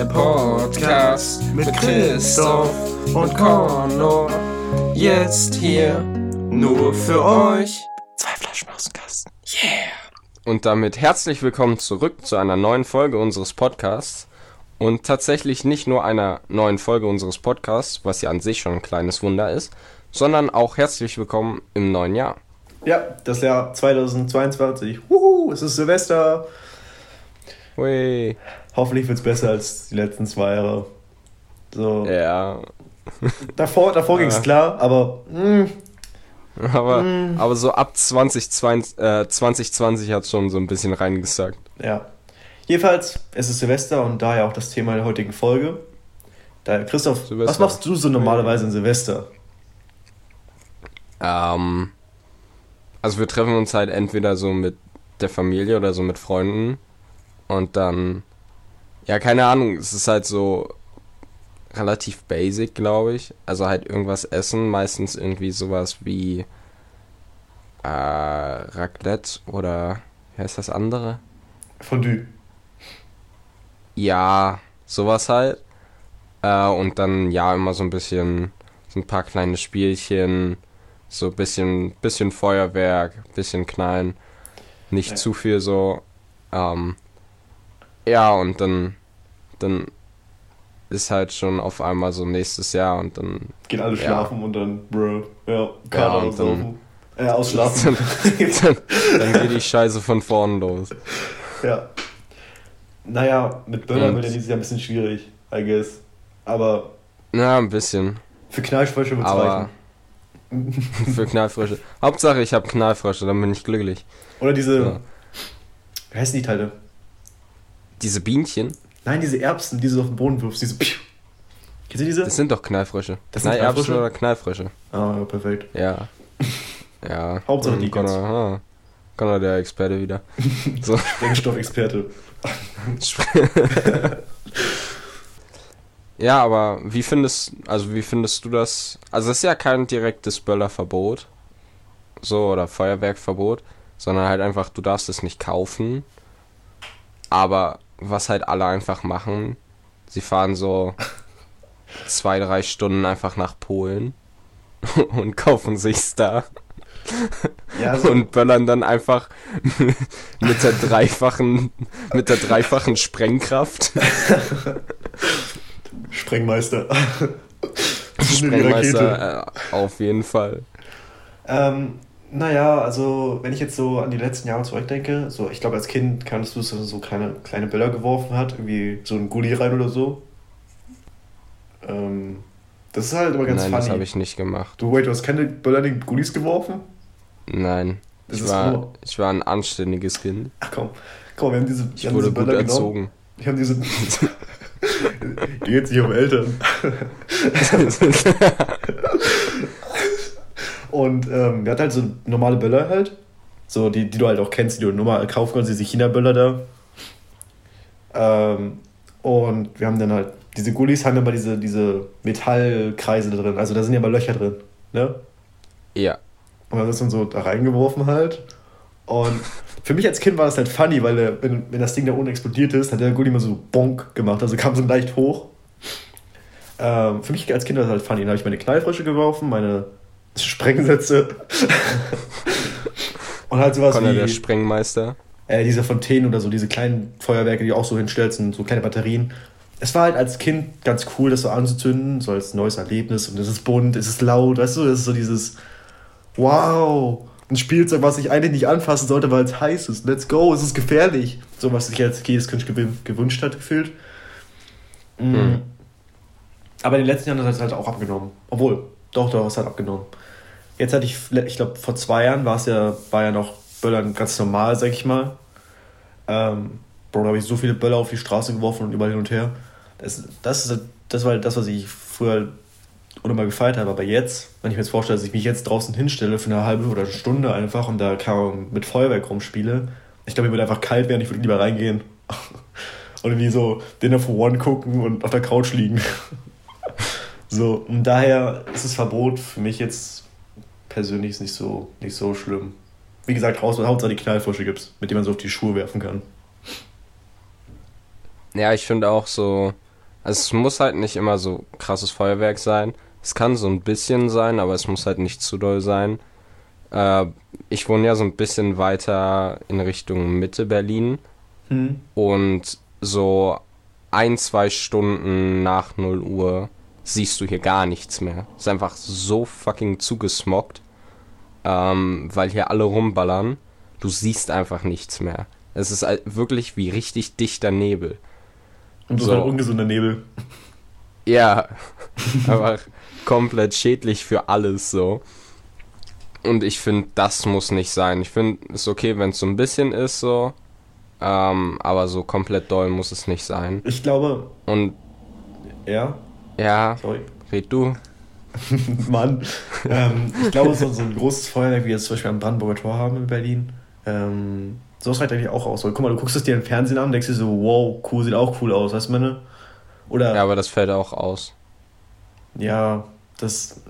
Der Podcast mit Christoph und Connor. Jetzt hier nur für euch. Zwei Flaschen aus dem Kasten. Yeah! Und damit herzlich willkommen zurück zu einer neuen Folge unseres Podcasts. Und tatsächlich nicht nur einer neuen Folge unseres Podcasts, was ja an sich schon ein kleines Wunder ist, sondern auch herzlich willkommen im neuen Jahr. Ja, das Jahr 2022. Wuhu, es ist Silvester. Hui. Hoffentlich wird es besser als die letzten zwei Jahre. So. Ja. Davor, davor ging es klar, aber. Mh, Aber, Mm. aber so ab 2020, äh, 2020 hat schon so ein bisschen reingesagt. ja. Jedenfalls, es ist Silvester und daher auch das Thema der heutigen Folge. Daher, Christoph, Silvester. was machst du so normalerweise in Silvester? Ähm, also wir treffen uns halt entweder so mit der Familie oder so mit Freunden. Und dann, ja, keine Ahnung, es ist halt so relativ basic, glaube ich. Also halt irgendwas essen, meistens irgendwie sowas wie äh, Raclette oder wie heißt das andere? Fondue. Ja, sowas halt. Äh, und dann ja immer so ein bisschen, so ein paar kleine Spielchen, so ein bisschen, bisschen Feuerwerk, bisschen knallen. Nicht Ja. zu viel so. Ähm, ja, und dann, dann ist halt schon auf einmal so nächstes Jahr und dann Gehen alle Ja. schlafen und dann, bro, ja, Kater und dann- auslaufen. Äh, ausschlafen. dann, dann geht die Scheiße von vorn los. ja. Naja, mit Böllern wird ja dieses Jahr ein bisschen schwierig, I guess. Aber Ja, ein bisschen. für Knallfrösche wird es Aber reichen. für Knallfrösche. Hauptsache ich habe Knallfrösche, dann bin ich glücklich. Oder diese. Ja. Wie heißen die Teile? Diese Bienchen, Nein, diese Erbsen, die du auf den Boden wirfst. Diese. Kennst du diese? das sind doch Knallfrösche. Das sind Knallfrösche? oder Knallfrösche. Ah, ja, perfekt. Ja. Ja. Hauptsache die Connor, ah, Connor der Experte wieder. So. Denkstoffexperte. ja, aber wie findest, also wie findest du das? Also es ist ja kein direktes Böllerverbot. So, oder Feuerwerkverbot. Sondern halt einfach, du darfst es nicht kaufen. Aber was halt alle einfach machen, sie fahren so zwei, drei Stunden einfach nach Polen und kaufen sich's da. Ja, also, und böllern dann einfach mit der dreifachen mit der dreifachen Sprengkraft Sprengmeister. Sprengmeister äh, auf jeden Fall Ähm, naja, also wenn ich jetzt so an die letzten Jahre zurückdenke, so ich glaube als Kind kannst du es so kleine, kleine Böller geworfen hat, irgendwie so ein Gulli rein oder so. Ähm, das ist halt immer ganz nein das funny. habe ich nicht gemacht Du, wait, du hast keine Böller in Gullis geworfen? nein Das ich ist war nur- ich war ein anständiges Kind Ach komm, komm, wir haben diese, wir ich haben wurde diese gut Böller erzogen Wir haben diese. Die geht sich um Eltern. Und ähm, wir hatten halt so normale Böller halt. So, die, die du halt auch kennst, die du normal kaufen kannst, diese China-Böller da. Ähm, und wir haben dann halt, diese Gullis haben immer diese, diese Metallkreise da drin. Also da sind ja mal Löcher drin. Ne? ja Und wir haben das dann so da reingeworfen halt. Und für mich als Kind war das halt funny, weil der, wenn, wenn das Ding da unten explodiert ist, hat der Gulli immer so bonk gemacht. Also kam so leicht hoch. Ähm, für mich als Kind war das halt funny. Dann habe ich meine Knallfrösche geworfen, meine Sprengsätze. Und halt sowas Connor der wie Sprengmeister äh, diese Fontänen oder so, diese kleinen Feuerwerke, die du auch so hinstellst und so kleine Batterien. Es war halt als Kind ganz cool, das so anzuzünden, so als neues Erlebnis. Und es ist bunt, es ist laut, weißt du, es ist so dieses Wow, ein Spielzeug, was ich eigentlich nicht anfassen sollte, weil es heiß ist. Let's go, es ist gefährlich. So, was sich als jedes Kind gewün- gewünscht hat, gefühlt. Mhm. Aber in den letzten Jahren hat es halt auch abgenommen. Obwohl, doch, doch, es hat abgenommen. Jetzt hatte ich, ich glaube, vor zwei Jahren war es ja, war ja noch Böllern ganz normal, sag ich mal. Ähm, Bro, da habe ich so viele Böller auf die Straße geworfen und überall hin und her. Das, das, ist, das war das, was ich früher unnormal gefeiert habe. Aber jetzt, wenn ich mir jetzt vorstelle, dass ich mich jetzt draußen hinstelle für eine halbe oder eine Stunde einfach und da mit Feuerwerk rumspiele, ich glaube, mir würde einfach kalt werden, ich würde lieber reingehen. und irgendwie so Dinner for One gucken und auf der Couch liegen. So, und daher ist das Verbot für mich jetzt persönlich nicht so, nicht so schlimm. Wie gesagt, Haus- Hauptsache die Knallfrische gibt's, mit denen man so auf die Schuhe werfen kann. Ja, ich finde auch so, Also es muss halt nicht immer so krasses Feuerwerk sein. Es kann so ein bisschen sein, aber es muss halt nicht zu doll sein. Äh, ich wohne ja so ein bisschen weiter in Richtung Mitte Berlin. Hm. Und so ein, zwei Stunden nach 0 Uhr siehst du hier gar nichts mehr. Ist einfach so fucking zugesmockt, ähm, weil hier alle rumballern. Du siehst einfach nichts mehr. Es ist wirklich wie richtig dichter Nebel. Und so, So. halt ungesunder Nebel. Ja, einfach komplett schädlich für alles so. Und ich finde, das muss nicht sein. Ich finde, es ist okay, wenn es so ein bisschen ist so. Ähm, aber so komplett doll muss es nicht sein. Ich glaube, Und ja, ja, sorry. red du. Mann. ähm, ich glaube, so, so ein großes Feuerwerk, wie wir jetzt zum Beispiel am Brandenburger Tor haben in Berlin, ähm, sowas reicht eigentlich auch aus. Weil, guck mal, du guckst es dir im Fernsehen an und denkst dir so, wow, cool, sieht auch cool aus, weißt du, meine? Oder, Ja, aber das fällt auch aus. ja, das,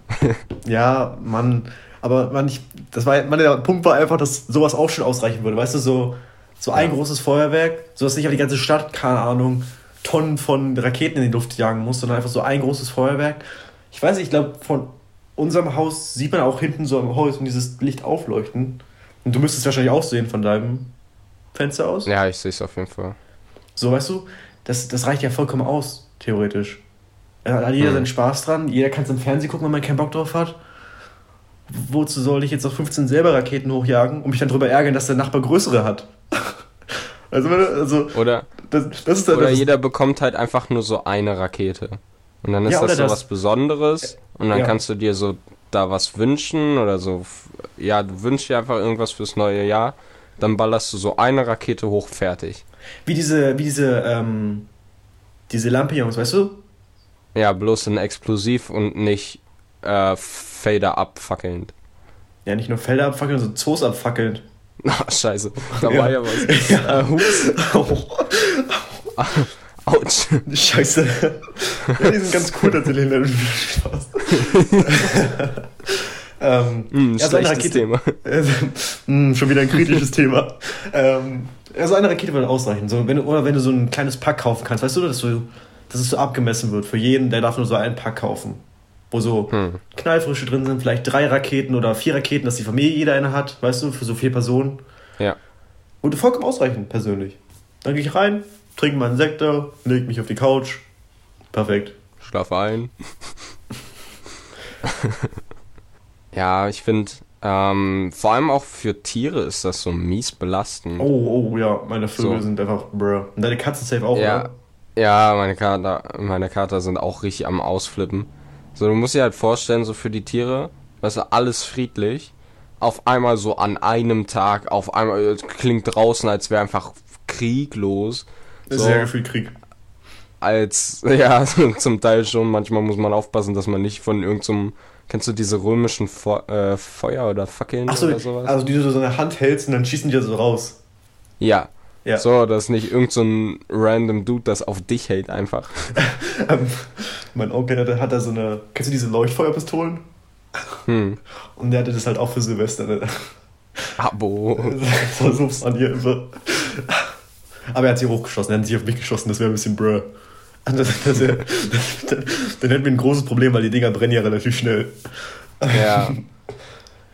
ja, Mann. Aber, Mann, ich, das war, Mann, der Punkt war einfach, dass sowas auch schon ausreichen würde, weißt du, so, so ein Ja. großes Feuerwerk, so dass nicht auf die ganze Stadt, keine Ahnung, Tonnen von Raketen in die Luft jagen muss, sondern einfach so ein großes Feuerwerk. Ich weiß nicht, ich glaube, von unserem Haus sieht man auch hinten so am Horizont dieses Licht aufleuchten. Und du müsstest wahrscheinlich auch sehen von deinem Fenster aus. Ja, ich sehe es auf jeden Fall. So, weißt du, das, das reicht ja vollkommen aus, theoretisch. Da hat jeder Hm. seinen Spaß dran, jeder kann es im Fernsehen gucken, wenn man keinen Bock drauf hat. Wozu soll ich jetzt auf 15 selber Raketen hochjagen und mich dann darüber ärgern, dass der Nachbar größere hat? also, also Oder, das, das ist oder das, jeder bekommt halt einfach nur so eine Rakete. Und dann ist Ja, das oder so was Besonderes. Und dann Ja. kannst du dir so da was wünschen oder so. Ja, du wünschst dir einfach irgendwas fürs neue Jahr. Dann ballerst du so eine Rakete hoch, fertig. Wie diese, wie diese, ähm, diese Lampions, weißt du? Ja, bloß ein Explosiv und nicht äh, Fader abfackelnd. Ja, nicht nur Felder abfackeln, sondern Zoos abfackeln. Ah, scheiße. Da Ja. war ja was. Äh, hups. Autsch. Scheiße. ja, die sind ganz cool tatsächlich. Spaß. ähm, Hm, ja, so eine Rakete. Thema. Hm, schon wieder ein kritisches Thema. Ähm, ja, so eine Rakete würde ausreichen. So, wenn du, oder wenn du so ein kleines Pack kaufen kannst, weißt du, dass, du, dass es so abgemessen wird. Für jeden, der darf nur so einen Pack kaufen. Wo so Hm. Knallfrische drin sind, vielleicht drei Raketen oder vier Raketen, dass die Familie jeder eine hat, weißt du, für so vier Personen. Ja. Würde vollkommen ausreichen, persönlich. Dann gehe ich rein, trinke meinen Sektor, leg mich auf die Couch. Perfekt. Schlaf ein. ja, ich finde, ähm, vor allem auch für Tiere ist das so mies belastend. Oh, oh, ja, meine Vögel So. sind einfach bruh. Und deine Katzen safe auch, ja, oder? ja, meine Kater, meine Kater sind auch richtig am Ausflippen. So, du musst dir halt vorstellen, so für die Tiere, weißt du, alles friedlich. Auf einmal so an einem Tag, auf einmal, es klingt draußen, als wäre einfach Krieg los. So, Sehr viel Krieg. als, ja, zum Teil schon. Manchmal muss man aufpassen, dass man nicht von irgendeinem, kennst du diese römischen Fe äh, Feuer oder Fackeln Achso, oder sowas? also die du so in der Hand hältst und dann schießen die so raus. ja. Ja. So, dass nicht irgend so ein random Dude das auf dich hält einfach. Ähm, mein Onkel hatte, hat da so eine, kennst du diese Leuchtfeuerpistolen? Hm. Und der hatte das halt auch für Silvester. Ne? Abo. War so funny einfach. Aber er hat sie hochgeschossen, er hat sie auf mich geschossen, das wäre ein bisschen bruh. Das, das, das, dann hätten wir ein großes Problem, weil die Dinger brennen ja relativ schnell. Ja.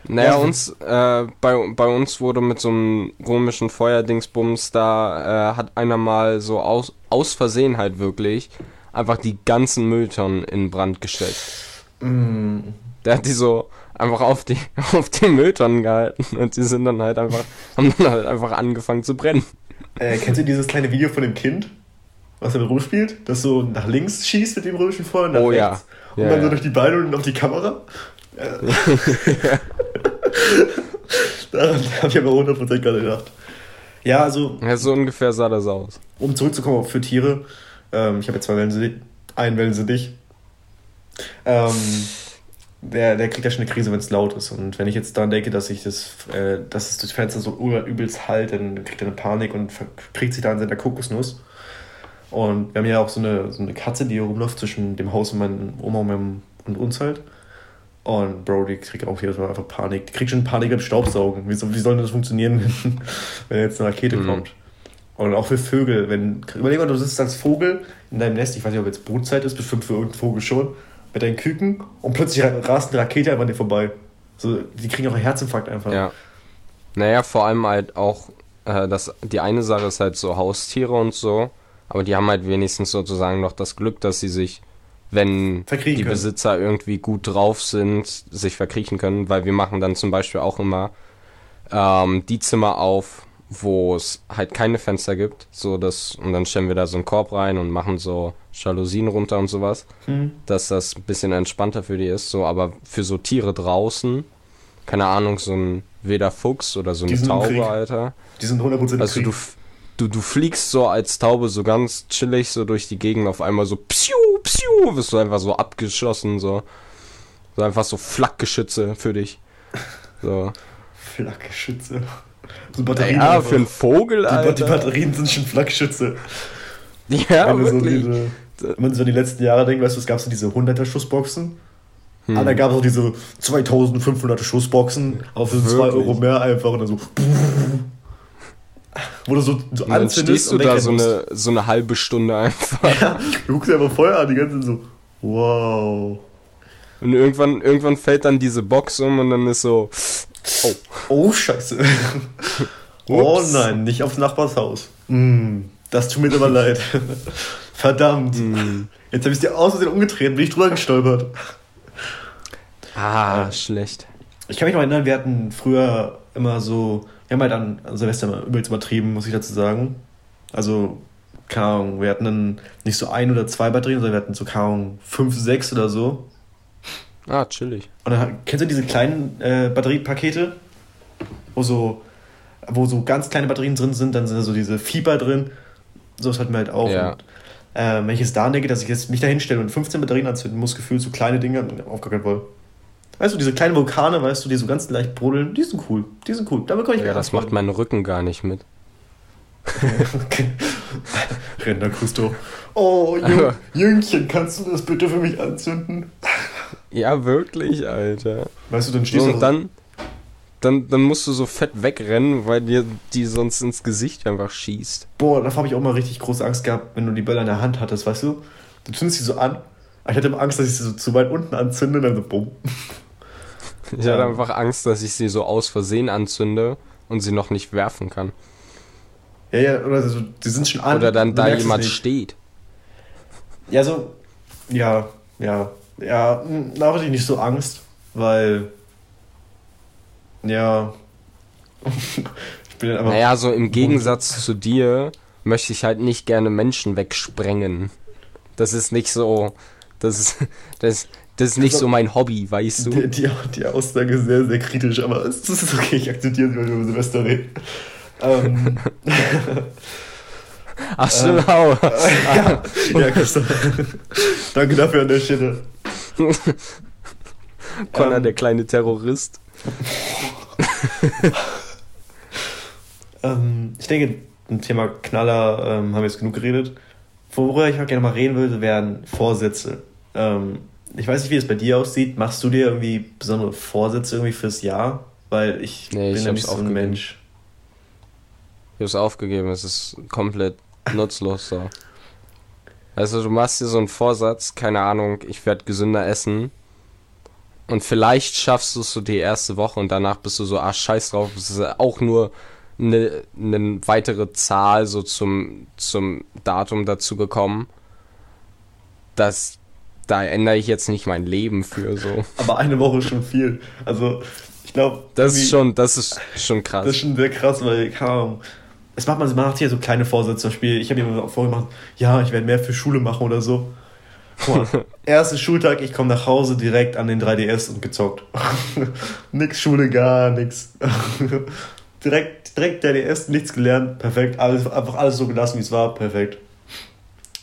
Naja, Ja. uns, äh, bei, bei uns wurde mit so einem römischen Feuerdingsbums, da äh, hat einer mal so aus, aus Versehen halt wirklich einfach die ganzen Mülltonnen in Brand gesteckt. Mm. Der hat die so einfach auf die, auf die Mülltonnen gehalten und die sind dann halt einfach, haben dann halt einfach angefangen zu brennen. Äh, kennst du dieses kleine Video von dem Kind, was damit rumspielt? Das so nach links schießt mit dem römischen Feuer, nach Oh ja. rechts. Und Ja, dann so ja. durch die Beine und auf die Kamera. Äh. Daran habe ich aber 100% gerade gedacht. Ja, also, Ja, so ungefähr sah das aus. um zurückzukommen auf für Tiere, ähm, ich habe jetzt zwei Wellen, sie- einen Wellen sind dich. Ähm, der, der kriegt ja schon eine Krise, wenn es laut ist. Und wenn ich jetzt daran denke, dass ich das, äh, dass es durch Fenster so übelst halt, dann kriegt er eine Panik und kriegt sich da an seiner Kokosnuss. Und wir haben ja auch so eine, so eine Katze, die hier rumläuft zwischen dem Haus und meinem Oma und, meinem, und uns halt. Und Bro, die kriegt auch jedes Mal einfach Panik. Die kriegt schon Panik beim Staubsaugen. Wie, so, wie soll denn das funktionieren, wenn, wenn jetzt eine Rakete Mhm. kommt? Und auch für Vögel. Wenn, überleg mal, du sitzt als Vogel in deinem Nest, ich weiß nicht, ob jetzt Brutzeit ist, bestimmt für irgendeinen Vogel schon, mit deinen Küken und plötzlich rast eine Rakete einfach an dir vorbei. So, die kriegen auch einen Herzinfarkt einfach. Ja. Naja, vor allem halt auch, äh, das, die eine Sache ist halt so Haustiere und so, aber die haben halt wenigstens sozusagen noch das Glück, dass sie sich, wenn Verkriechen die können. Besitzer irgendwie gut drauf sind, sich verkriechen können, weil wir machen dann zum Beispiel auch immer ähm, die Zimmer auf, wo es halt keine Fenster gibt, so dass, und dann stellen wir da so einen Korb rein und machen so Jalousien runter und sowas, Hm. dass das ein bisschen entspannter für die ist, so, aber für so Tiere draußen, keine Ahnung, so ein wilder Fuchs oder so eine Taube. Alter. Die sind 100% im Also du, du, du fliegst so als Taube so ganz chillig so durch die Gegend, auf einmal so psiu, psiu, wirst du einfach so abgeschossen, so. So einfach so Flakgeschütze für dich. So. Flakgeschütze. So Batterien. Ja, einfach. für einen Vogel, die, Ba- die Alter. Batterien sind schon Flakgeschütze. Ja, wenn, du so wirklich. diese, wenn man so die letzten Jahre denkt, weißt du, es gab so diese 100er Schussboxen. Hm. Ah, da gab es auch diese 2500er Schussboxen, aber für 2 Wirklich? Euro mehr einfach und dann so. Wo du so, so Und dann stehst du und da wegrennen so eine, so eine halbe Stunde einfach. Ja, du guckst einfach Feuer an, die ganze Zeit so. Wow. Und irgendwann, irgendwann fällt dann diese Box um und dann ist so. Oh. Oh, Scheiße. oh nein, nicht aufs Nachbarshaus. Mm, das tut mir aber leid. Verdammt. Hm. Jetzt habe ich dir aus Versehen umgetreten, bin ich drüber gestolpert. Ah, schlecht. Ich kann mich noch erinnern, wir hatten früher immer so, wir haben halt an Silvester übelst übertrieben, muss ich dazu sagen. Also, keine Ahnung, wir hatten dann nicht so ein oder zwei Batterien, sondern wir hatten so, keine Ahnung, fünf, sechs oder so. Ah, chillig. Und dann kennst du diese kleinen äh, Batteriepakete, wo so, wo so ganz kleine Batterien drin sind, dann sind da so diese Fieber drin. So hatten wir halt auch. Ja. Und, äh, wenn ich es da denke, dass ich jetzt mich da hinstelle und 15 Batterien anzünden muss, gefühlt so kleine Dinge, auf gar keinen Fall. Weißt du, diese kleinen Vulkane, weißt du, die so ganz leicht brodeln, die sind cool. Die sind cool. Damit kann ich Ja, das macht mein Rücken gar nicht mit. Render Christo. Oh, Jüng, Jüngchen, kannst du das bitte für mich anzünden? Ja, wirklich, Alter. Weißt du, dann stehst du und dann, dann, dann musst du so fett wegrennen, weil dir die sonst ins Gesicht einfach schießt. Boah, davor habe ich auch mal richtig große Angst gehabt, wenn du die Böller in der Hand hattest, weißt du? Du zündest sie so an. Ich hatte immer Angst, dass ich sie so zu weit unten anzünde und dann so bumm. Ich hatte einfach Angst, dass ich sie so aus Versehen anzünde und sie noch nicht werfen kann. Ja, ja, oder so, die sind schon an. Oder dann da jemand steht. Ja, so. Ja, ja. Ja, da hatte ich nicht so Angst, weil. Ja. ich bin einfach. Naja, so im Gegensatz zu dir möchte ich halt nicht gerne Menschen wegsprengen. Das ist nicht so. Das ist, das, das ist nicht so mein Hobby, weißt du? Die, die, die Aussage ist sehr, sehr kritisch, aber es es ist okay, ich akzeptiere sie, weil wir über Silvester reden. Ähm, Ach, stimmt auch. ja, ja, Christoph. Danke dafür an der Stelle. Connor, Ähm. der kleine Terrorist. Ähm, ich denke, ein Thema Knaller ähm, haben wir jetzt genug geredet. Worüber ich auch gerne mal reden würde, wären Vorsätze. Ähm, ich weiß nicht, wie es bei dir aussieht. Machst du dir irgendwie besondere Vorsätze irgendwie fürs Jahr? Weil ich Nee, ich bin hab's nicht so ein. Mensch. Ich hab's aufgegeben, es ist komplett nutzlos so. Also du machst dir so einen Vorsatz, keine Ahnung, ich werde gesünder essen. Und vielleicht schaffst du es so die erste Woche und danach bist du so, ah scheiß drauf, es ist auch nur eine, eine weitere Zahl so zum, zum Datum dazu gekommen. Das, da ändere ich jetzt nicht mein Leben für so. Aber eine Woche ist schon viel. Also, ich glaube, Das ist schon, das ist schon krass. Das ist schon sehr krass, weil, Ahnung, es macht man, man macht hier so kleine Vorsätze. Zum Beispiel, ich habe mir immer vorgemacht, ja, ich werde mehr für Schule machen oder so. Guck mal, erster Schultag, ich komme nach Hause direkt an den 3DS und gezockt. nix Schule, gar nix. direkt, direkt 3DS, nichts gelernt, perfekt. Alles, einfach alles so gelassen, wie es war, perfekt.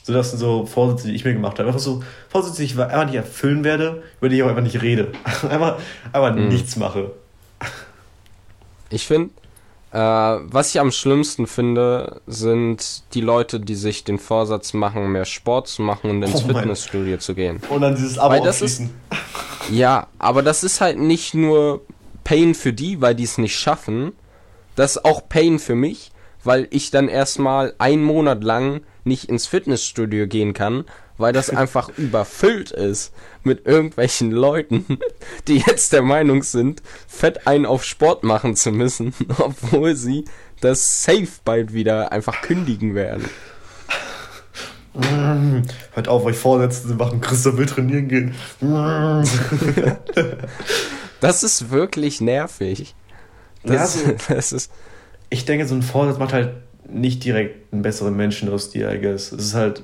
So, das sind so Vorsätze, die ich mir gemacht habe. Einfach so Vorsätze, die ich einfach nicht erfüllen werde, über die ich auch einfach nicht rede. einfach einfach Mhm. nichts mache. Ich finde, äh, was ich am schlimmsten finde, sind die Leute, die sich den Vorsatz machen, mehr Sport zu machen und ins Oh Fitnessstudio zu gehen. Und dann dieses Abo Weil das ist-. Ja, aber das ist halt nicht nur Pain für die, weil die es nicht schaffen. Das ist auch Pain für mich, weil ich dann erstmal einen Monat lang nicht ins Fitnessstudio gehen kann, weil das einfach überfüllt ist mit irgendwelchen Leuten, die jetzt der Meinung sind, fett einen auf Sport machen zu müssen, obwohl sie das safe bald wieder einfach kündigen werden. Hört auf, euch Vorsätze zu machen. Christoph will trainieren gehen. das ist wirklich nervig. Das, ja, so, das ist ich denke, so ein Vorsatz macht halt nicht direkt einen besseren Menschen aus dir, I guess. Es ist halt.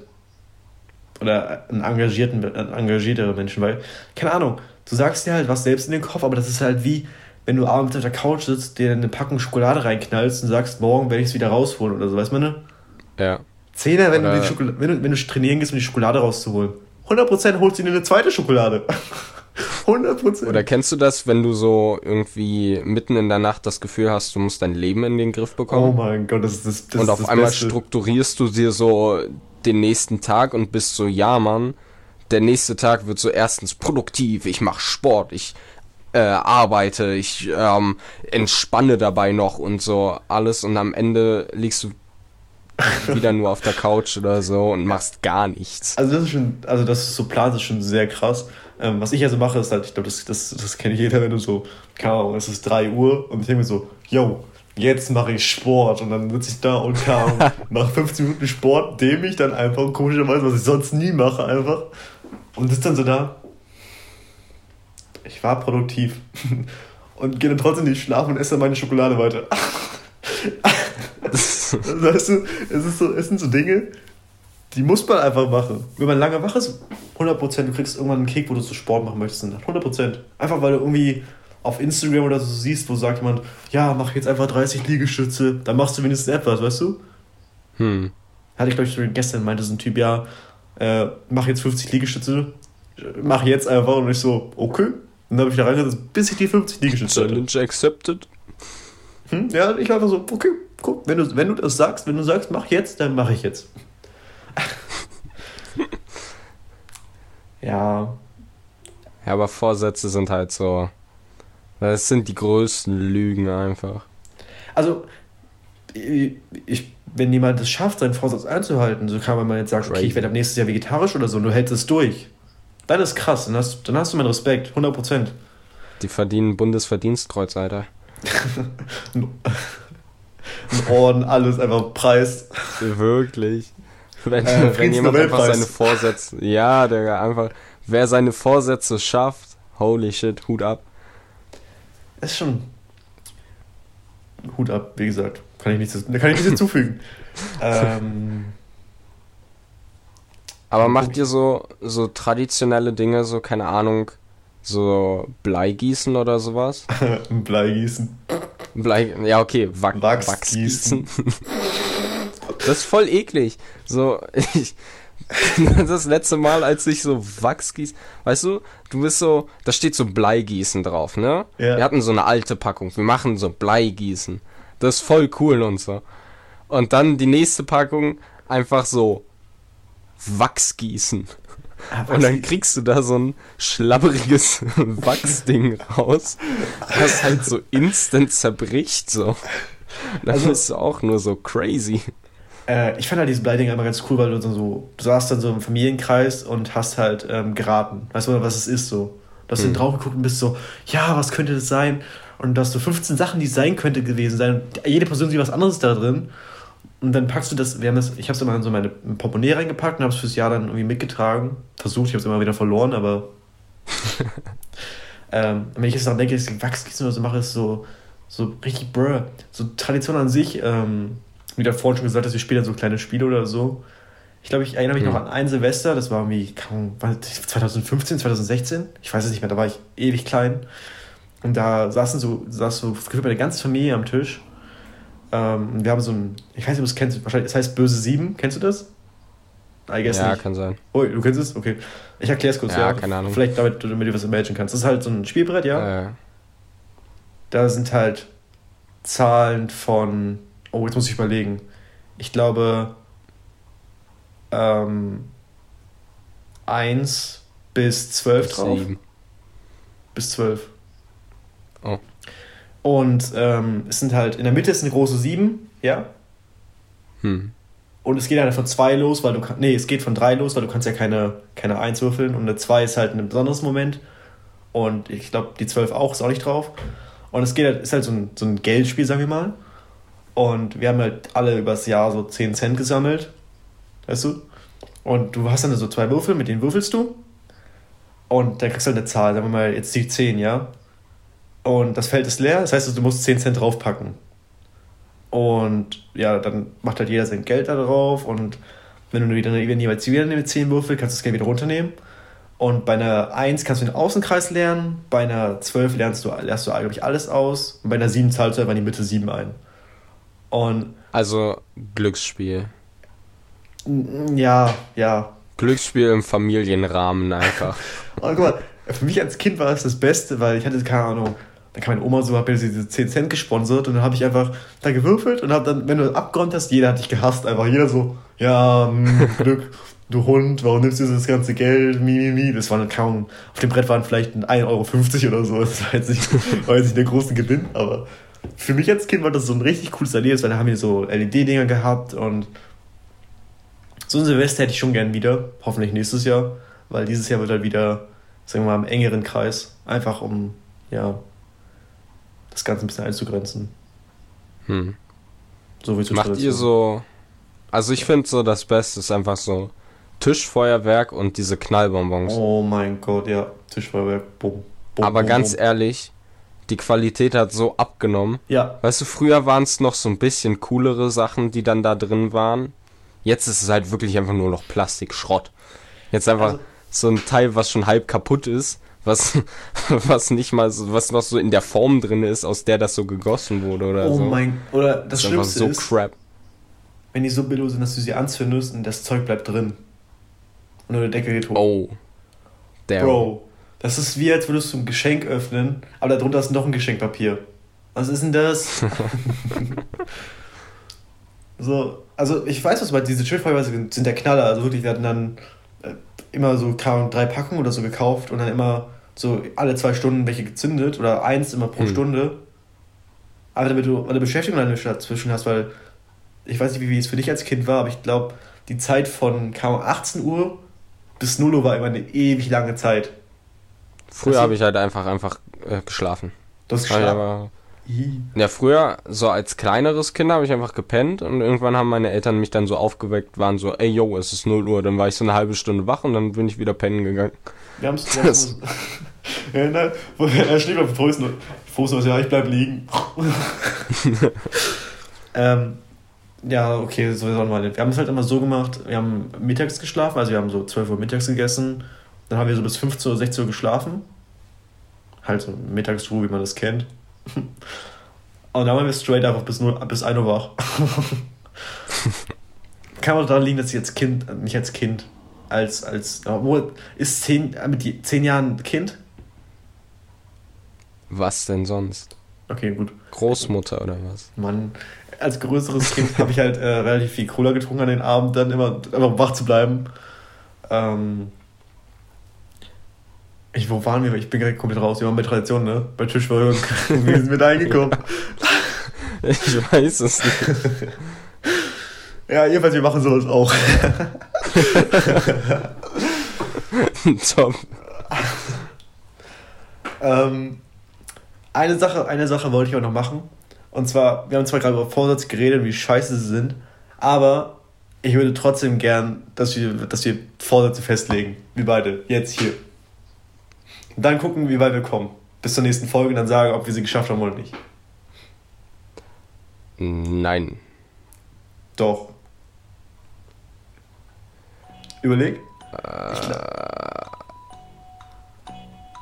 Oder einen engagierten, einen engagierteren Menschen, weil, keine Ahnung, du sagst dir halt was selbst in den Kopf, aber das ist halt wie, wenn du abends auf der Couch sitzt, dir eine Packung Schokolade reinknallst und sagst, morgen werde ich es wieder rausholen oder so, weißt du, ne? Ja. Zehner, wenn, du, wenn, du, wenn du trainieren gehst, um die Schokolade rauszuholen. 100% holst du dir eine zweite Schokolade. 100%. Oder kennst du das, wenn du so irgendwie mitten in der Nacht das Gefühl hast, du musst dein Leben in den Griff bekommen? Oh mein Gott, das ist das, das Und auf das einmal Beste. strukturierst du dir so den nächsten Tag und bist so, ja, Mann, der nächste Tag wird so erstens produktiv, ich mache Sport, ich äh, arbeite, ich ähm, entspanne dabei noch und so alles und am Ende liegst du wieder nur auf der Couch oder so und machst gar nichts. Also das ist schon, also das ist so Plan, ist schon sehr krass. Ähm, was ich also mache, ist halt, ich glaube, das, das, das kennt jeder, wenn du so, keine Ahnung, es ist 3 Uhr und ich denke mir so, yo, jetzt mache ich Sport und dann sitze ich da und nach 15 Minuten Sport dehne ich dann einfach komischerweise, was ich sonst nie mache einfach und sitze dann so da. Ich war produktiv und gehe dann trotzdem nicht schlafen und esse dann meine Schokolade weiter. weißt du, es, ist so, es sind so Dinge, die muss man einfach machen. Wenn man lange wach ist, 100%, du kriegst irgendwann einen Kick, wo du so Sport machen möchtest. 100%. Einfach weil du irgendwie auf Instagram oder so siehst, wo sagt jemand, ja, mach jetzt einfach 30 Liegestütze, dann machst du wenigstens etwas, weißt du? Hm. Hatte ich, glaube ich, gestern meinte so ein Typ, ja, äh, mach jetzt 50 Liegestütze, mach jetzt einfach und ich so, okay. Und dann habe ich da reingesetzt, bis ich die 50 Liegestütze Challenge hatte. accepted. Hm? Ja, ich war einfach so, okay, guck, wenn du, wenn du das sagst, wenn du sagst, mach jetzt, dann mache ich jetzt. Ja. Ja, aber Vorsätze sind halt so. Das sind die größten Lügen einfach. Also, ich, wenn jemand es schafft, seinen Vorsatz einzuhalten, so kann man jetzt sagen, okay, ich werde ab nächstes Jahr vegetarisch oder so und du hältst es durch. Dann ist krass, dann hast, dann hast du meinen Respekt, 100%. Die verdienen Bundesverdienstkreuz, Alter. ein Orden, alles einfach Preis. Wirklich. Wenn, äh, wenn jemand einfach seine Vorsätze, ja, der einfach, wer seine Vorsätze schafft, holy shit, Hut ab. Ist schon Hut ab, wie gesagt. Kann ich nichts, kann ich nichts hinzufügen. ähm, aber macht ihr so, so traditionelle Dinge, so, keine Ahnung, so Bleigießen oder sowas? Bleigießen. Blei, ja, okay, Wach, Wachsgießen. Das ist voll eklig. So, ich, das letzte Mal, als ich so Wachs gieß, weißt du, du bist so, da steht so Bleigießen drauf, ne? Ja. Wir hatten so eine alte Packung, wir machen so Bleigießen. Das ist voll cool und so. Und dann die nächste Packung einfach so Wachsgießen. Ah, und dann kriegst du da so ein schlabberiges Wachsding raus, das halt so instant zerbricht, so. Dann also, bist du auch nur so crazy. Äh, ich fand halt dieses Bleiding immer ganz cool, weil du so, du saßt dann so im Familienkreis und hast halt ähm, geraten. Weißt du, was es ist so? Du hast hm. drauf geguckt und bist so, ja, was könnte das sein? Und du hast so 15 Sachen, die es sein könnte gewesen sein. Jede Person sieht was anderes da drin. Und dann packst du das, wir haben das, ich habe es immer in so meine Portemonnaie reingepackt und habe es fürs Jahr dann irgendwie mitgetragen. Versucht, ich habe es immer wieder verloren, aber. ähm, wenn ich jetzt daran denke, dass ich Wachsgießen oder so mache, ist so, so richtig brr. So Tradition an sich, ähm, wie du vorhin schon gesagt hast, wir spielen so kleine Spiele oder so. Ich glaube, ich erinnere mich mhm. noch an ein Silvester, das war irgendwie 2015, 2016, ich weiß es nicht mehr, da war ich ewig klein. Und da saßen so, saß so gefühlt meine ganze Familie am Tisch. Ähm, wir haben so ein, ich weiß nicht, ob du es kennst, wahrscheinlich, es heißt Böse Sieben, kennst du das? I guess ja, nicht. kann sein. Oh, du kennst es? Okay. Ich erkläre es kurz. Ja, ja, keine Ahnung. Vielleicht damit, damit du was imagine kannst. Das ist halt so ein Spielbrett, ja? ja. Da sind halt Zahlen von Oh, jetzt muss ich überlegen. Ich glaube, ähm, 1 bis 12 bis drauf. 7. Bis 12. Oh. Und ähm, es sind halt, in der Mitte ist eine große 7, ja. Hm. Und es geht ja von zwei los, weil du kann, nee, es geht von drei los, weil du kannst ja keine, keine Eins würfeln und eine zwei ist halt ein besonderes Moment. Und ich glaube, die zwölf auch, ist auch nicht drauf. Und es geht halt, ist halt so ein, so ein Geldspiel, sagen wir mal. Und wir haben halt alle übers Jahr so 10 Cent gesammelt. Weißt du? Und du hast dann so zwei Würfel, mit denen würfelst du. Und dann kriegst du halt eine Zahl, sagen wir mal jetzt die 10, ja? Und das Feld ist leer, das heißt, du musst 10 Cent draufpacken. Und ja, dann macht halt jeder sein Geld da drauf. Und wenn du wieder, wenn jeweils wieder eine 10 Würfel, kannst du das Geld wieder runternehmen. Und bei einer 1 kannst du den Außenkreis lernen, bei einer 12 lernst du, lernst du glaube ich, alles aus. Und bei einer 7 zahlst du einfach in die Mitte 7 ein. Und Also Glücksspiel. ja, ja. Glücksspiel im Familienrahmen einfach. Und guck mal, für mich als Kind war es das Beste, weil ich hatte keine Ahnung. Dann kam meine Oma so, hat mir diese 10 Cent gesponsert und dann habe ich einfach da gewürfelt und habe dann, wenn du abgeräumt hast, jeder hat dich gehasst. Einfach jeder so, ja, mh, Glück, du Hund, warum nimmst du das ganze Geld, mi, mi, mi. Das waren kaum, auf dem Brett waren vielleicht 1,50 Euro oder so. Das war jetzt nicht, war jetzt nicht der große Gewinn, aber für mich als Kind war das so ein richtig cooles Erlebnis, weil da haben wir so LED-Dinger gehabt und so ein Silvester hätte ich schon gern wieder. Hoffentlich nächstes Jahr, weil dieses Jahr wird halt wieder, sagen wir mal, im engeren Kreis. Einfach um, ja, das Ganze ein bisschen einzugrenzen. Hm. So wie zur Macht ihr so. Also ich finde so das Beste ist einfach so Tischfeuerwerk und diese Knallbonbons. Oh mein Gott, ja. Tischfeuerwerk, bumm. bumm Aber bumm, ganz bumm. ehrlich, die Qualität hat so abgenommen. Ja, Weißt du, früher waren es noch so ein bisschen coolere Sachen, die dann da drin waren. Jetzt ist es halt wirklich einfach nur noch Plastikschrott. Jetzt einfach Also- so ein Teil, was schon halb kaputt ist, was, was nicht mal so, was noch so in der Form drin ist, aus der das so gegossen wurde oder oh so. mein Oder das das ist Schlimmste so ist, crap. wenn die so billig sind, dass du sie anzündest und das Zeug bleibt drin. Und nur der Deckel geht hoch. Oh. Der. Bro, das ist wie, als würdest du ein Geschenk öffnen, aber darunter ist noch ein Geschenkpapier. Was ist denn das? so, also ich weiß, was meinst, diese Chillfeuerwehr sind der Knaller. Also wirklich, wir hatten dann äh, immer so drei Packungen oder so gekauft und dann immer so alle zwei Stunden welche gezündet oder eins immer pro Hm. Stunde. Aber damit du eine Beschäftigung dazwischen hast, weil ich weiß nicht, wie, wie es für dich als Kind war, aber ich glaube, die Zeit von Ahnung, 18 Uhr bis 0 Uhr war immer eine ewig lange Zeit. Früher Das- habe ich halt einfach einfach äh, geschlafen. Ich geschlafen. ja, früher, so als kleineres Kind, habe ich einfach gepennt und irgendwann haben meine Eltern mich dann so aufgeweckt, waren so, ey yo, es ist 0 Uhr. Dann war ich so eine halbe Stunde wach und dann bin ich wieder pennen gegangen. Wir haben es. Das- er schlägt auf den Fuß und Fuß und ja, ich bleib liegen. ähm, ja, okay, so sollen wir. Wir haben es halt immer so gemacht, wir haben mittags geschlafen, also wir haben so 12 Uhr mittags gegessen, dann haben wir so bis 15 Uhr, 16 Uhr geschlafen. Halt so Mittagsruhe, wie man das kennt. Und dann waren wir straight einfach bis, 0, bis 1 Uhr wach. Kann auch daran liegen, dass ich als Kind, äh, nicht als Kind, als, als, obwohl, ist 10, äh, mit die- 10 Jahren Kind? Was denn sonst? Okay, gut. Großmutter oder was? Mann, als größeres Kind habe ich halt äh, relativ viel Cola getrunken an den Abend, dann immer, einfach wach zu bleiben. Ähm, ich, wo waren wir? Ich bin direkt komplett raus. Wir waren bei Tradition, ne? Bei Tischverhörung. Wie sind wir da hingekommen? Ich weiß es nicht. Ja, jedenfalls, wir machen sowas auch. Top. Ähm, eine, Sache, eine Sache wollte ich auch noch machen. Und zwar, wir haben zwar gerade über Vorsatz geredet, wie scheiße sie sind, aber ich würde trotzdem gern, dass wir, dass wir Vorsätze festlegen. Wir beide. Jetzt hier. Dann gucken, wie weit wir kommen. Bis zur nächsten Folge und dann sagen, ob wir sie geschafft haben oder nicht. Nein. Doch. Überleg.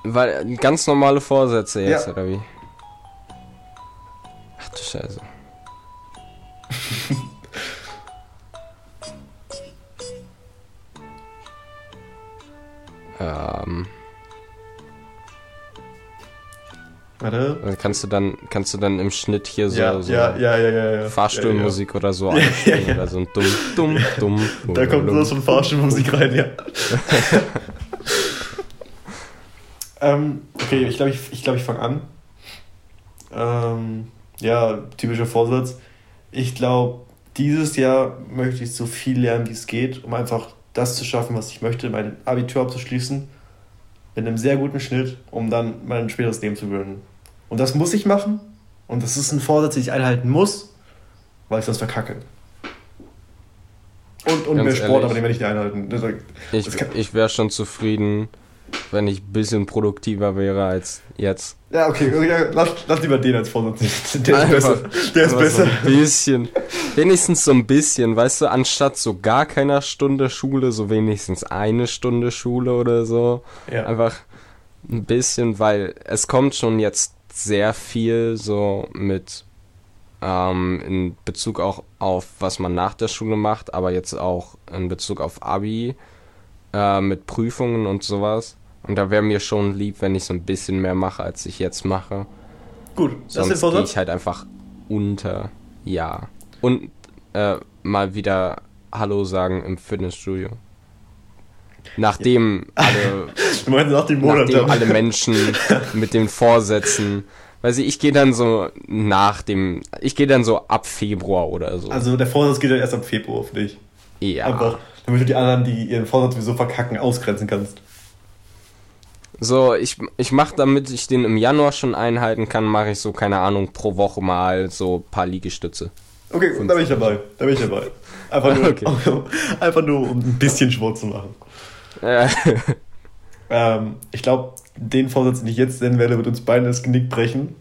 Weil ganz normale Vorsätze jetzt, Ja. oder wie? Ach du Scheiße. ähm, Warte. dann kannst du dann kannst du dann im Schnitt hier so, ja, so ja, ja. Fahrstuhlmusik oder so einspielen oder so ein dumm, dumm, dumm. Da kommt sowas von Fahrstuhlmusik rein, ja. ähm, okay, ich glaube, ich, ich, glaub, ich fange an. Ähm, ja, typischer Vorsatz. Ich glaube, dieses Jahr möchte ich so viel lernen, wie es geht, um einfach das zu schaffen, was ich möchte, mein Abitur abzuschließen, mit einem sehr guten Schnitt, um dann mein späteres Leben zu gewinnen. Und das muss ich machen. Und das ist ein Vorsatz, den ich einhalten muss, weil ich sonst verkacke. Und, und Ganz mehr Sport, ehrlich. aber den werde ich nicht einhalten. Das, Ich, das kann, ich wäre schon zufrieden, wenn ich ein bisschen produktiver wäre als jetzt. ja, okay, lass, lass lieber den als Vorsatz. Der ist Einfach- besser. Der ist besser. So ein bisschen. Wenigstens so ein bisschen, weißt du, anstatt so gar keiner Stunde Schule, so wenigstens eine Stunde Schule oder so. Ja. Einfach ein bisschen, weil es kommt schon jetzt sehr viel so mit ähm, in Bezug auch auf was man nach der Schule macht, aber jetzt auch in Bezug auf Abi äh, mit Prüfungen und sowas. Und da wäre mir schon lieb, wenn ich so ein bisschen mehr mache, als ich jetzt mache. Gut, das Sonst gehe ich halt einfach unter. Ja. Und äh, mal wieder Hallo sagen im Fitnessstudio. Nachdem alle, Du meinst nach nachdem alle Menschen mit den Vorsätzen. Weiß ich, ich gehe dann so nach dem. Ich gehe dann so ab Februar oder so. Also der Vorsatz geht ja erst am Februar für dich. ja. Einfach, damit du die anderen, die ihren Vorsatz sowieso verkacken, ausgrenzen kannst. So, ich, ich mache, damit ich den im Januar schon einhalten kann, mache ich so, keine Ahnung, pro Woche mal so ein paar Liegestütze. Okay, da bin ich dabei. Da bin ich dabei. Einfach nur, Okay. einfach nur um ein bisschen Sport zu machen. Äh, Ähm, ich glaube, den Vorsatz, den ich jetzt nennen werde, wird uns beiden das Genick brechen.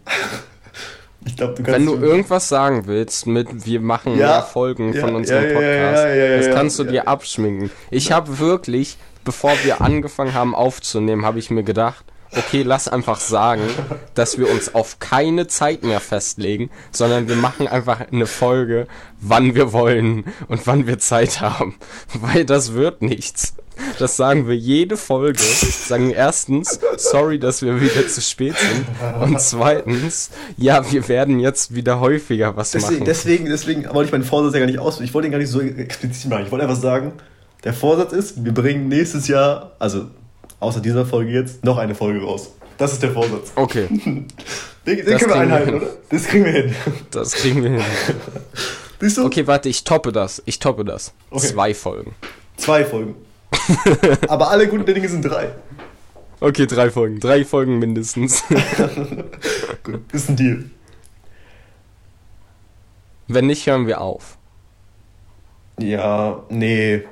Ich glaube, du kannst. Wenn du irgendwas sagen willst mit wir machen Ja, mehr Folgen ja, von unserem ja, Podcast, ja, ja, ja, das kannst du dir abschminken. Ich habe wirklich, bevor wir angefangen haben aufzunehmen, habe ich mir gedacht, okay, lass einfach sagen, dass wir uns auf keine Zeit mehr festlegen, sondern wir machen einfach eine Folge, wann wir wollen und wann wir Zeit haben. Weil das wird nichts. Das sagen wir jede Folge. Sagen erstens, sorry, dass wir wieder zu spät sind. Und zweitens, ja, wir werden jetzt wieder häufiger was Deswegen, machen. deswegen, deswegen wollte ich meinen Vorsatz ja gar nicht aus. Ich wollte ihn gar nicht so explizit machen. Ich wollte einfach sagen, der Vorsatz ist, wir bringen nächstes Jahr, also außer dieser Folge jetzt, noch eine Folge raus. Das ist der Vorsatz. Okay, Den, den Das können wir wir einhalten, hin. oder? Das kriegen wir hin. das kriegen wir hin. Siehst du? Okay, warte, ich toppe das. Ich toppe das. Okay. Zwei Folgen. Zwei Folgen. Aber alle guten Dinge sind drei. Okay, drei Folgen. Drei Folgen mindestens. Gut, ist ein Deal. Wenn nicht, hören wir auf. Ja, nee.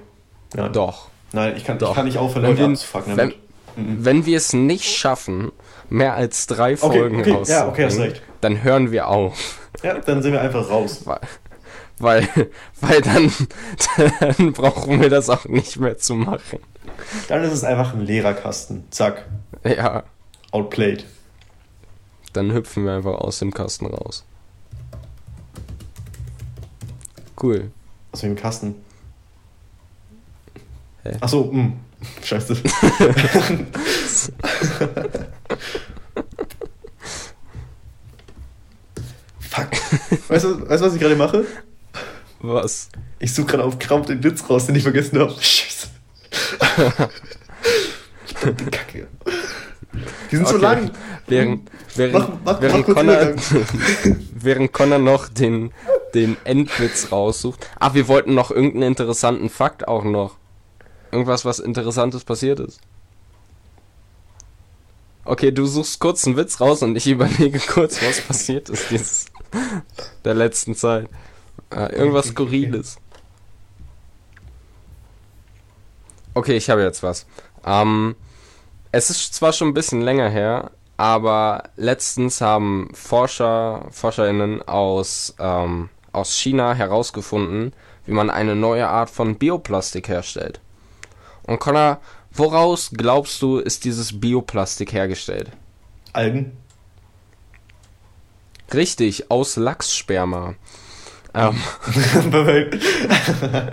Ja, Doch. Nein, ich kann, Doch. ich kann nicht aufhören, Wenn Leute wir- abzufucken Wenn, damit. wenn wir es nicht schaffen, mehr als drei Okay, Folgen okay, rauszubringen, ja, okay, hast recht. dann hören wir auf. Ja, dann sind wir einfach raus. Weil, weil, weil dann, dann brauchen wir das auch nicht mehr zu machen. Dann ist es einfach ein Lehrerkasten. Zack, Ja, outplayed. dann hüpfen wir einfach aus dem Kasten raus. Cool. Aus dem Kasten. Hä? Achso, mh. Scheiße. Fuck. Weißt du, weißt was ich gerade mache? Was? Ich suche gerade auf Krampf den Witz raus, den ich vergessen habe. Scheiße. Verdammte Kacke. Die sind so Okay. lang. Während, während, Mach- mach- während, mach Connor, während Connor noch den, den Endwitz raussucht. Ah, wir wollten noch irgendeinen interessanten Fakt auch noch. Irgendwas, was Interessantes passiert ist. Okay, du suchst kurz einen Witz raus und ich überlege kurz, was passiert ist dieses der letzten Zeit. Äh, irgendwas Skurriles. Okay, ich habe jetzt was. Ähm, es ist zwar schon ein bisschen länger her, aber letztens haben Forscher, ForscherInnen aus, ähm, aus China herausgefunden, wie man eine neue Art von Bioplastik herstellt. Und Connor, woraus glaubst du, ist dieses Bioplastik hergestellt? Algen. Richtig, aus Lachssperma. Ähm,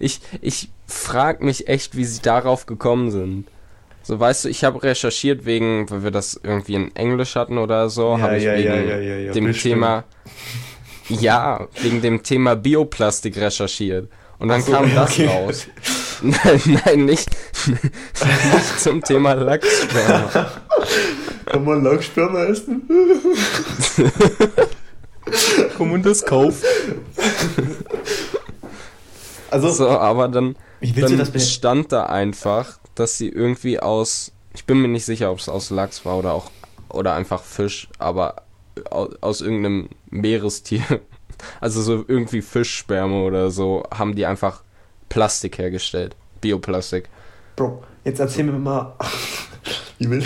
ich ich frage mich echt, wie sie darauf gekommen sind. So, weißt du, ich habe recherchiert wegen, weil wir das irgendwie in Englisch hatten oder so, Ja, habe ich ja, wegen ja, dem bestimmt. Thema, ja, wegen dem Thema Bioplastik recherchiert. Und dann so, kam das okay. raus. Nein, nein, nicht, nicht zum Thema Lachssperma. Kann man Lachssperma essen? Komm und das kauf. also, so, aber dann, dann stand da einfach, dass sie irgendwie aus, ich bin mir nicht sicher, ob es aus Lachs war oder auch, oder einfach Fisch, aber aus, aus irgendeinem Meerestier, also so irgendwie Fischsperme oder so, haben die einfach Plastik hergestellt. Bioplastik. Bro, jetzt erzähl mir mal, wie will.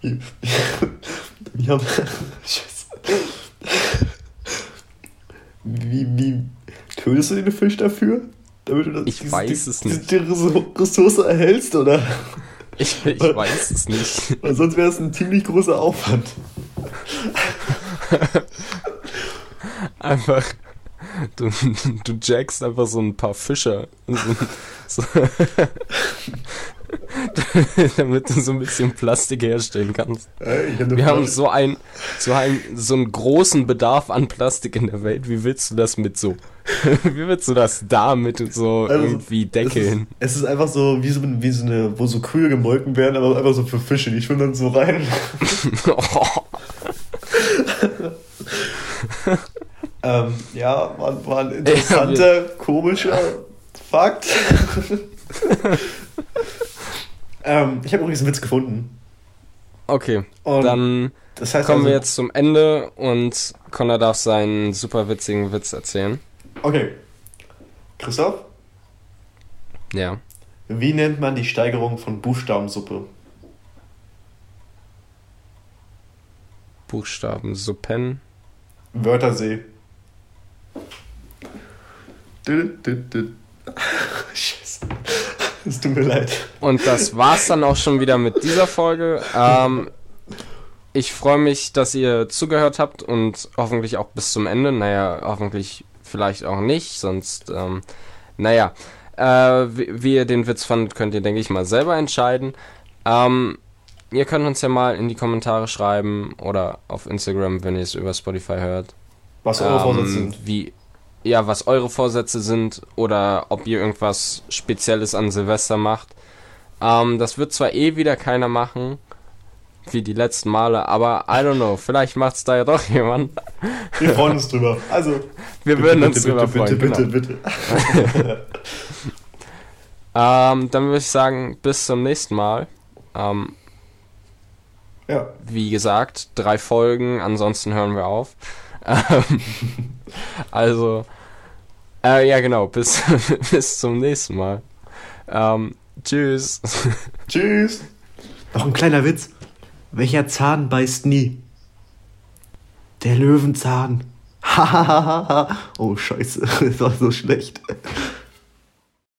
wie, wie haben. Scheiße. Wie, wie tötest du den Fisch dafür? Damit du das, ich diese, weiß es nicht. Diese Ressource erhältst, oder? Ich, ich weiß es nicht. Weil sonst wäre es ein ziemlich großer Aufwand. Einfach Du, du jackst einfach so ein paar Fischer. So, damit du so ein bisschen Plastik herstellen kannst. Hab Wir haben so, ein, so, ein, so einen großen Bedarf an Plastik in der Welt. Wie willst du das mit so? Wie willst du das damit so also, irgendwie deckeln? Es ist, es ist, einfach so wie, so wie so eine, wo so Kühe gemolken werden, aber einfach so für Fische. Die schwimmen dann so rein. oh. Ähm, ja, war, ein interessanter, komischer Fakt. ähm, ich habe übrigens einen Witz gefunden. Okay, und dann das heißt kommen also, wir jetzt zum Ende und Connor darf seinen super witzigen Witz erzählen. Okay. Christoph? Ja. Wie nennt man die Steigerung von Buchstabensuppe? Buchstabensuppen? Wörtersee. Scheiße. Es tut mir leid. Und das war's dann auch schon wieder mit dieser Folge. Ähm, ich freue mich, dass ihr zugehört habt und hoffentlich auch bis zum Ende. Naja, hoffentlich vielleicht auch nicht, sonst, ähm, naja. Äh, wie, wie, ihr den Witz fandet, könnt ihr, denke ich, mal selber entscheiden. Ähm, ihr könnt uns ja mal in die Kommentare schreiben oder auf Instagram, wenn ihr es über Spotify hört. Was eure ähm, Vorsätze sind. Wie, ja, was eure Vorsätze sind oder ob ihr irgendwas Spezielles an Silvester macht. Ähm, das wird zwar eh wieder keiner machen, wie die letzten Male, aber I don't know, vielleicht macht es da ja doch jemand. Wir freuen uns drüber. Also, wir bitte, würden uns bitte, drüber freuen. Bitte, genau. bitte, bitte. ähm, dann würde ich sagen, bis zum nächsten Mal. Ähm, ja. Wie gesagt, drei Folgen, ansonsten hören wir auf. Ähm, also, äh, ja genau, bis, bis zum nächsten Mal. Ähm, tschüss. Tschüss. Noch ein kleiner Witz. Welcher Zahn beißt nie? Der Löwenzahn. Hahaha. oh scheiße, das war so schlecht.